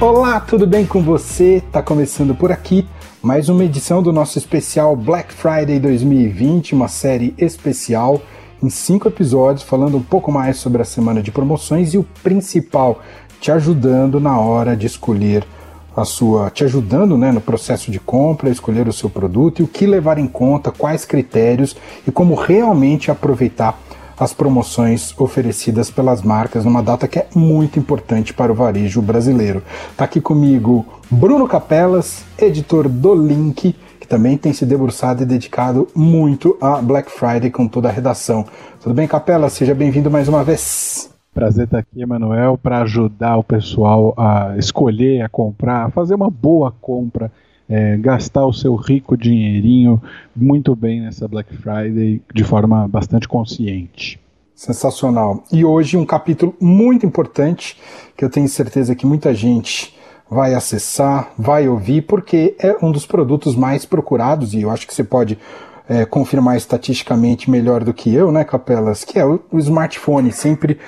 Olá, tudo bem com você? Tá começando por aqui mais uma edição do nosso especial Black Friday 2020, uma série especial em cinco episódios falando um pouco mais sobre a semana de promoções e o principal, te ajudando na hora de escolher a sua, te ajudando né, no processo de compra, escolher o seu produto e o que levar em conta, quais critérios e como realmente aproveitar as promoções oferecidas pelas marcas numa data que é muito importante para o varejo brasileiro. Está aqui comigo Bruno Capelas, editor do Link, que também tem se debruçado e dedicado muito a Black Friday com toda a redação. Tudo bem, Capelas? Seja bem-vindo mais uma vez. Prazer estar aqui, Emanuel, para ajudar o pessoal a escolher, a comprar, a fazer uma boa compra é, gastar o seu rico dinheirinho muito bem nessa Black Friday de forma bastante consciente. Sensacional. E hoje um capítulo muito importante que eu tenho certeza que muita gente vai acessar, vai ouvir, porque é um dos produtos mais procurados e eu acho que você pode é, confirmar estatisticamente melhor do que eu, né, Capelas? Que é o, o smartphone, sempre,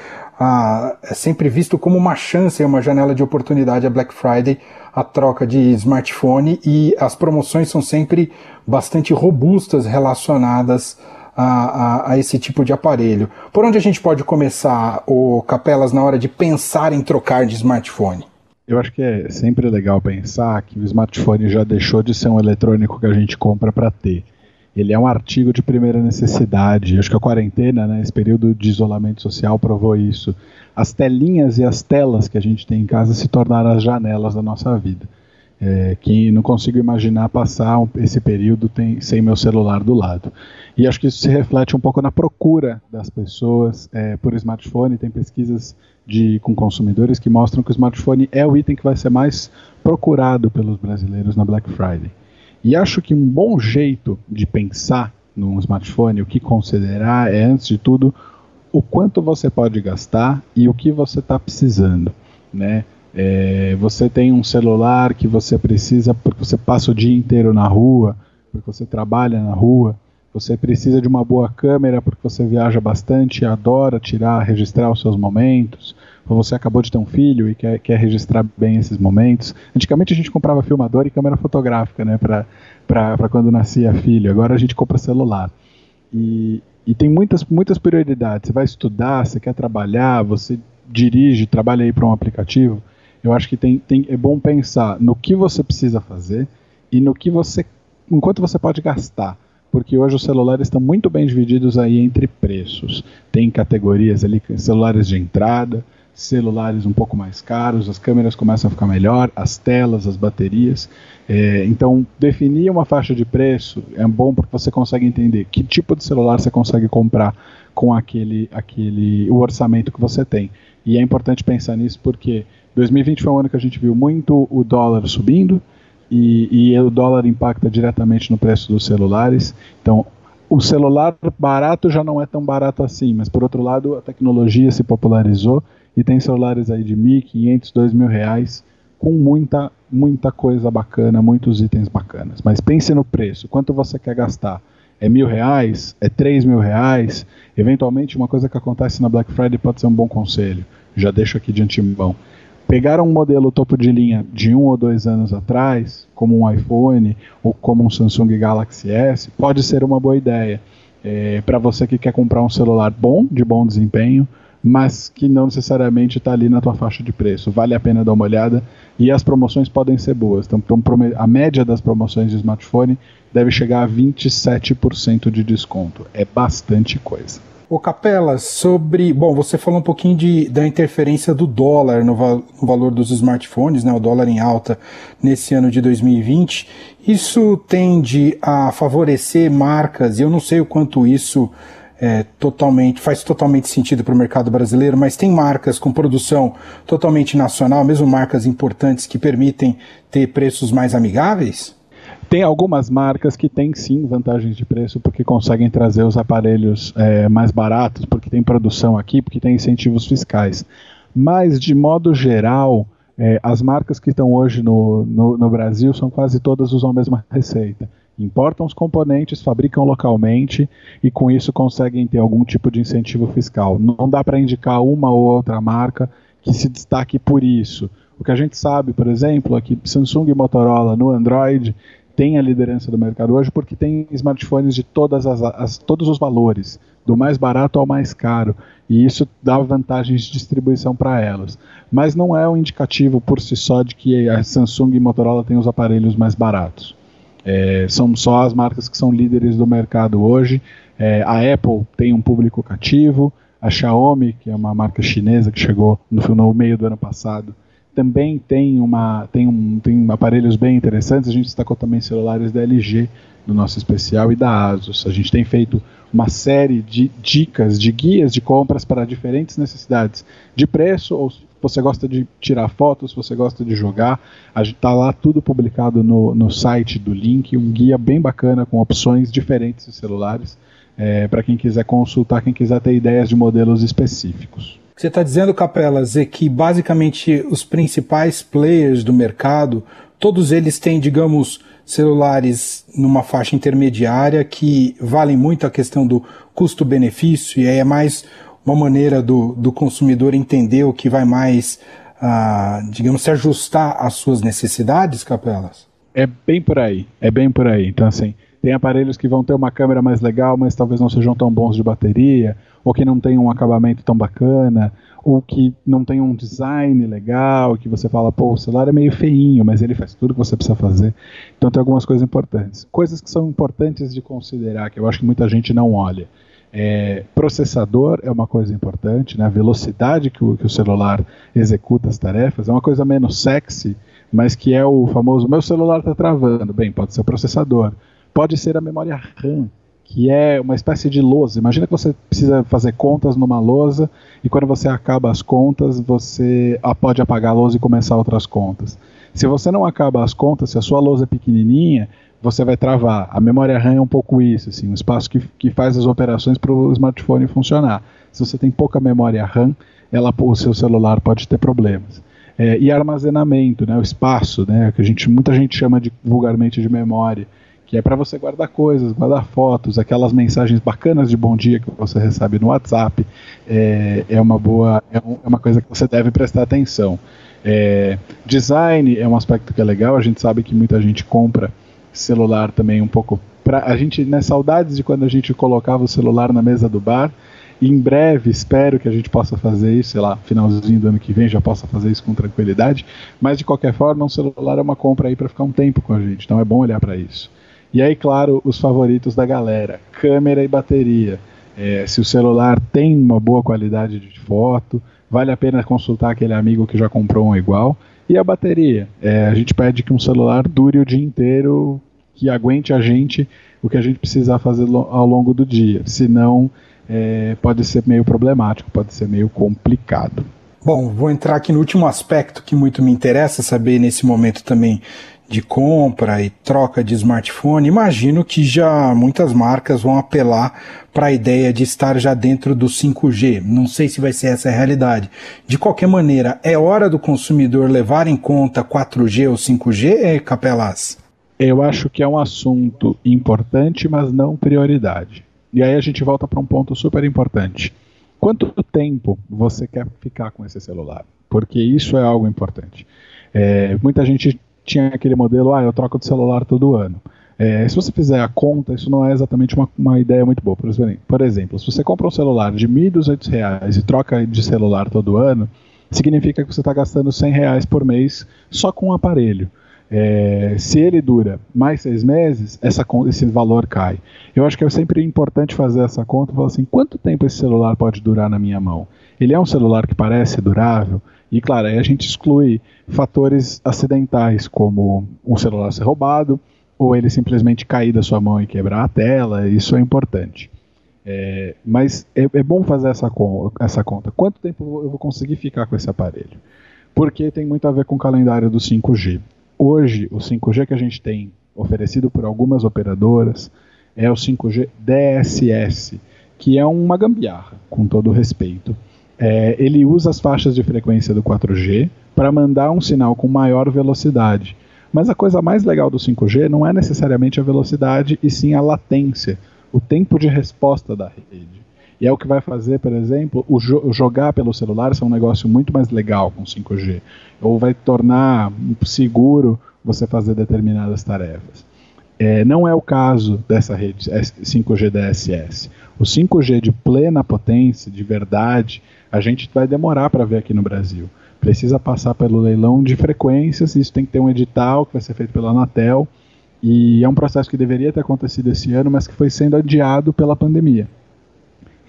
é sempre visto como uma chance, uma janela de oportunidade a Black Friday a troca de smartphone e as promoções são sempre bastante robustas relacionadas a, a, a, esse tipo de aparelho. Por onde a gente pode começar, o Capelas, na hora de pensar em trocar de smartphone? Eu acho que é sempre legal pensar que o smartphone já deixou de ser um eletrônico que a gente compra para ter. Ele é um artigo de primeira necessidade. Acho que a quarentena, né, esse período de isolamento social, provou isso as telinhas e as telas que a gente tem em casa se tornaram as janelas da nossa vida. É, que não consigo imaginar passar esse período tem, sem meu celular do lado. E acho que isso se reflete um pouco na procura das pessoas é, por smartphone. Tem pesquisas de, com consumidores que mostram que o smartphone é o item que vai ser mais procurado pelos brasileiros na Black Friday. E acho que um bom jeito de pensar num smartphone, o que considerar é, antes de tudo, o quanto você pode gastar e o que você está precisando, né? É, você tem um celular que você precisa porque você passa o dia inteiro na rua, porque você trabalha na rua, você precisa de uma boa câmera porque você viaja bastante e adora tirar, registrar os seus momentos, ou você acabou de ter um filho e quer, quer registrar bem esses momentos. Antigamente a gente comprava filmador e câmera fotográfica, né, para quando nascia filho, agora a gente compra celular. E, e tem muitas, muitas prioridades. Você vai estudar, você quer trabalhar, você dirige, trabalha aí para um aplicativo. Eu acho que tem, tem, é bom pensar no que você precisa fazer e no que você, enquanto você pode gastar. Porque hoje os celulares estão muito bem divididos aí entre preços. Tem categorias ali, celulares de entrada, celulares um pouco mais caros, as câmeras começam a ficar melhor, as telas, as baterias. É, então, definir uma faixa de preço é bom porque você consegue entender que tipo de celular você consegue comprar com aquele, aquele o orçamento que você tem. E é importante pensar nisso porque 2020 foi um ano que a gente viu muito o dólar subindo e, e o dólar impacta diretamente no preço dos celulares. Então, o celular barato já não é tão barato assim, mas por outro lado a tecnologia se popularizou e tem celulares aí de 1.500, 2.000 reais com muita, muita coisa bacana, muitos itens bacanas. Mas pense no preço, quanto você quer gastar? É mil reais? É três mil reais? Eventualmente, uma coisa que acontece na Black Friday pode ser um bom conselho. Já deixo aqui de antemão. Pegar um modelo topo de linha de um ou dois anos atrás, como um iPhone ou como um Samsung Galaxy S, pode ser uma boa ideia. É, Para você que quer comprar um celular bom, de bom desempenho, mas que não necessariamente está ali na tua faixa de preço. Vale a pena dar uma olhada e as promoções podem ser boas. Então, a média das promoções de smartphone deve chegar a 27% de desconto. É bastante coisa. O Capela, sobre. Bom, você falou um pouquinho de, da interferência do dólar no, no, valor dos smartphones, né, o dólar em alta nesse ano de 2020. Isso tende a favorecer marcas, e eu não sei o quanto isso é, totalmente, faz totalmente sentido para o mercado brasileiro, mas tem marcas com produção totalmente nacional, mesmo marcas importantes que permitem ter preços mais amigáveis? Tem algumas marcas que têm sim vantagens de preço porque conseguem trazer os aparelhos é, mais baratos, porque tem produção aqui, porque tem incentivos fiscais. Mas, de modo geral, é, as marcas que estão hoje no, no, no Brasil são quase todas usam a mesma receita importam os componentes, fabricam localmente e com isso conseguem ter algum tipo de incentivo fiscal. Não dá para indicar uma ou outra marca que se destaque por isso. O que a gente sabe, por exemplo, é que Samsung e Motorola no Android têm a liderança do mercado hoje porque tem smartphones de todas as, as, todos os valores, do mais barato ao mais caro, e isso dá vantagens de distribuição para elas. Mas não é um indicativo por si só de que a Samsung e Motorola têm os aparelhos mais baratos. É, são só as marcas que são líderes do mercado hoje. É, a Apple tem um público cativo, a Xiaomi, que é uma marca chinesa que chegou no, no meio do ano passado, também tem, uma, tem, um, tem aparelhos bem interessantes. A gente destacou também celulares da LG no nosso especial e da Asus. A gente tem feito uma série de dicas, de guias de compras para diferentes necessidades de preço, ou se você gosta de tirar fotos, se você gosta de jogar, está lá tudo publicado no, no site do Link, um guia bem bacana com opções diferentes de celulares é, para quem quiser consultar, quem quiser ter ideias de modelos específicos. Você está dizendo, Capelas, é que basicamente os principais players do mercado, todos eles têm, digamos, celulares numa faixa intermediária que valem muito a questão do custo-benefício e aí é mais uma maneira do, do consumidor entender o que vai mais, ah, digamos, se ajustar às suas necessidades, Capelas? É bem por aí, é bem por aí. Então, assim, tem aparelhos que vão ter uma câmera mais legal, mas talvez não sejam tão bons de bateria, ou que não tenham um acabamento tão bacana, ou que não tem um design legal, que você fala, pô, o celular é meio feinho, mas ele faz tudo que você precisa fazer. Então tem algumas coisas importantes. Coisas que são importantes de considerar, que eu acho que muita gente não olha. É, processador é uma coisa importante, né? a velocidade que o, que o celular executa as tarefas é uma coisa menos sexy, mas que é o famoso meu celular está travando. Bem, pode ser o processador pode ser a memória RAM, que é uma espécie de lousa. Imagina que você precisa fazer contas numa lousa e quando você acaba as contas, você pode apagar a lousa e começar outras contas. Se você não acaba as contas, se a sua lousa é pequenininha, você vai travar. A memória RAM é um pouco isso, assim, um espaço que, que faz as operações para o smartphone funcionar. Se você tem pouca memória RAM, ela, o seu celular pode ter problemas. É, e armazenamento, né, o espaço, né, que a gente, muita gente chama de, vulgarmente de memória que é para você guardar coisas, guardar fotos, aquelas mensagens bacanas de bom dia que você recebe no WhatsApp, é, é uma boa, é, um, é uma coisa que você deve prestar atenção. É, design é um aspecto que é legal, a gente sabe que muita gente compra celular também um pouco a gente né, saudades de quando a gente colocava o celular na mesa do bar. Em breve espero que a gente possa fazer isso, sei lá, finalzinho do ano que vem já possa fazer isso com tranquilidade. Mas de qualquer forma, um celular é uma compra aí para ficar um tempo com a gente, então é bom olhar para isso. E aí, claro, os favoritos da galera: câmera e bateria. É, se o celular tem uma boa qualidade de foto, vale a pena consultar aquele amigo que já comprou um igual. E a bateria? É, a gente pede que um celular dure o dia inteiro, que aguente a gente o que a gente precisar fazer ao longo do dia. Senão, é, pode ser meio problemático, pode ser meio complicado. Bom, vou entrar aqui no último aspecto que muito me interessa saber nesse momento também de compra e troca de smartphone, imagino que já muitas marcas vão apelar para a ideia de estar já dentro do 5G. Não sei se vai ser essa a realidade. De qualquer maneira, é hora do consumidor levar em conta 4G ou 5G, Capelas? Eu acho que é um assunto importante, mas não prioridade. E aí a gente volta para um ponto super importante. Quanto tempo você quer ficar com esse celular? Porque isso é algo importante. É, muita gente tinha aquele modelo, ah, eu troco de celular todo ano. É, se você fizer a conta, isso não é exatamente uma, uma ideia muito boa. Por exemplo, se você compra um celular de R$ 1.200 e troca de celular todo ano, significa que você está gastando 100 reais por mês só com o um aparelho. É, se ele dura mais seis meses, essa, esse valor cai. Eu acho que é sempre importante fazer essa conta e falar assim: quanto tempo esse celular pode durar na minha mão? Ele é um celular que parece durável? E claro, aí a gente exclui fatores acidentais, como um celular ser roubado, ou ele simplesmente cair da sua mão e quebrar a tela, isso é importante. É, mas é, é, bom fazer essa, essa conta. Quanto tempo eu vou conseguir ficar com esse aparelho? Porque tem muito a ver com o calendário do 5G. Hoje, o 5G que a gente tem oferecido por algumas operadoras é o 5G DSS, que é uma gambiarra, com todo respeito é, ele usa as faixas de frequência do 4G para mandar um sinal com maior velocidade. Mas a coisa mais legal do 5G não é necessariamente a velocidade, e sim a latência, o tempo de resposta da rede. E é o que vai fazer, por exemplo, o, jo jogar pelo celular ser um negócio muito mais legal com 5G. Ou vai tornar seguro você fazer determinadas tarefas. É, não é o caso dessa rede 5G DSS. O 5G de plena potência, de verdade, a gente vai demorar para ver aqui no Brasil. Precisa passar pelo leilão de frequências, isso tem que ter um edital que vai ser feito pela Anatel, e é um processo que deveria ter acontecido esse ano, mas que foi sendo adiado pela pandemia.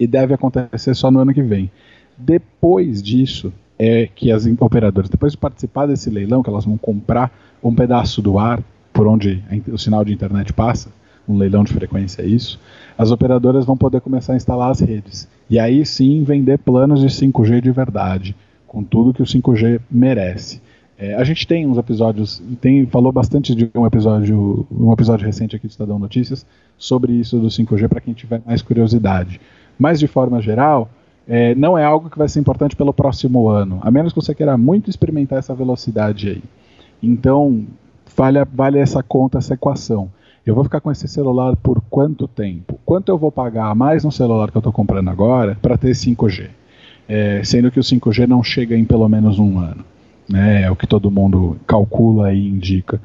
E deve acontecer só no ano que vem. Depois disso, é que as operadoras, depois de participar desse leilão, que elas vão comprar um pedaço do ar por onde o sinal de internet passa, um leilão de frequência é isso, as operadoras vão poder começar a instalar as redes. E aí sim vender planos de 5G de verdade, com tudo que o 5G merece. É, a gente tem uns episódios, tem, falou bastante de um episódio, um episódio recente aqui do Estadão Notícias sobre isso do 5G para quem tiver mais curiosidade. Mas de forma geral, é, não é algo que vai ser importante pelo próximo ano, a menos que você queira muito experimentar essa velocidade aí. Então, vale, vale essa conta, essa equação. Eu vou ficar com esse celular por quanto tempo? Quanto eu vou pagar mais no celular que eu estou comprando agora para ter 5G? É, sendo que o 5G não chega em pelo menos um ano. Né? É o que todo mundo calcula e indica.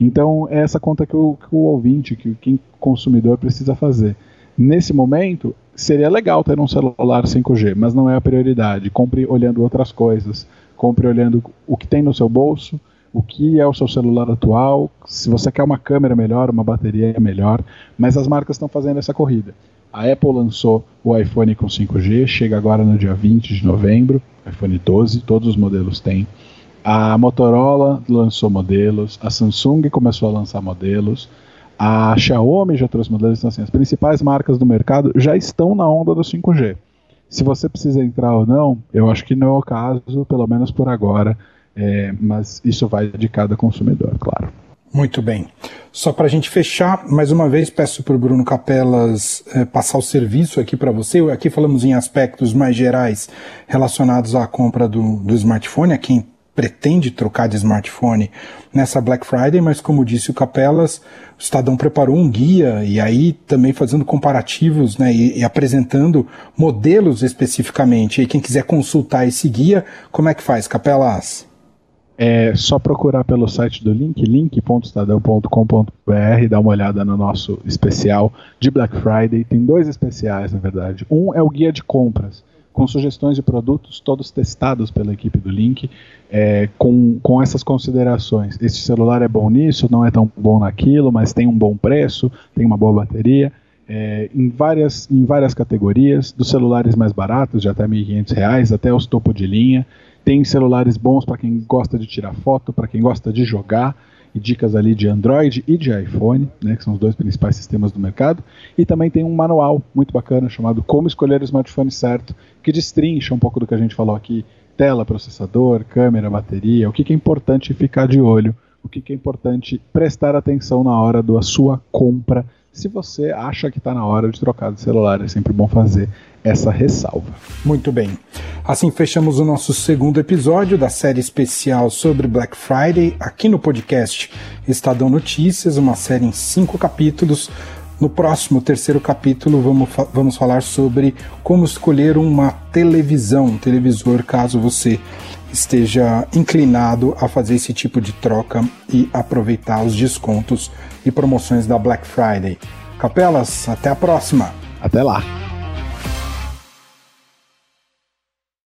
Então, é essa conta que o, que o ouvinte, que o consumidor precisa fazer. Nesse momento, seria legal ter um celular 5G, mas não é a prioridade. Compre olhando outras coisas. Compre olhando o que tem no seu bolso, o que é o seu celular atual, se você quer uma câmera melhor, uma bateria melhor, mas as marcas estão fazendo essa corrida. A Apple lançou o iPhone com 5G, chega agora no dia 20 de novembro, iPhone 12, todos os modelos têm. A Motorola lançou modelos, a Samsung começou a lançar modelos, a Xiaomi já trouxe modelos, então assim, as principais marcas do mercado já estão na onda do 5G. Se você precisa entrar ou não, eu acho que não é o caso, pelo menos por agora. É, mas isso vai de cada consumidor, claro. Muito bem. Só para a gente fechar, mais uma vez peço para o Bruno Capelas é, passar o serviço aqui para você. Aqui falamos em aspectos mais gerais relacionados à compra do, do smartphone, a quem pretende trocar de smartphone nessa Black Friday, mas como disse o Capelas, o Estadão preparou um guia e aí também fazendo comparativos né, e, e apresentando modelos especificamente. E quem quiser consultar esse guia, como é que faz, Capelas? É só procurar pelo site do link, link.estadão.com.br, dar uma olhada no nosso especial de Black Friday. Tem dois especiais, na verdade. Um é o guia de compras, com sugestões de produtos, todos testados pela equipe do Link, é, com, com essas considerações. Este celular é bom nisso, não é tão bom naquilo, mas tem um bom preço, tem uma boa bateria. É, em, várias, em várias categorias, dos celulares mais baratos, de até R$ 1.500, até os topo de linha. Tem celulares bons para quem gosta de tirar foto, para quem gosta de jogar, e dicas ali de Android e de iPhone, né, que são os dois principais sistemas do mercado. E também tem um manual muito bacana chamado Como Escolher o Smartphone Certo, que destrincha um pouco do que a gente falou aqui: tela, processador, câmera, bateria, o que, que é importante ficar de olho, o que, que é importante prestar atenção na hora da sua compra se você acha que está na hora de trocar de celular. É sempre bom fazer essa ressalva. Muito bem. Assim fechamos o nosso segundo episódio da série especial sobre Black Friday aqui no podcast Estadão Notícias, uma série em cinco capítulos. No próximo, terceiro capítulo, vamos, vamos falar sobre como escolher uma televisão, um televisor, caso você esteja inclinado a fazer esse tipo de troca e aproveitar os descontos e promoções da Black Friday. Capelas, até a próxima. Até lá.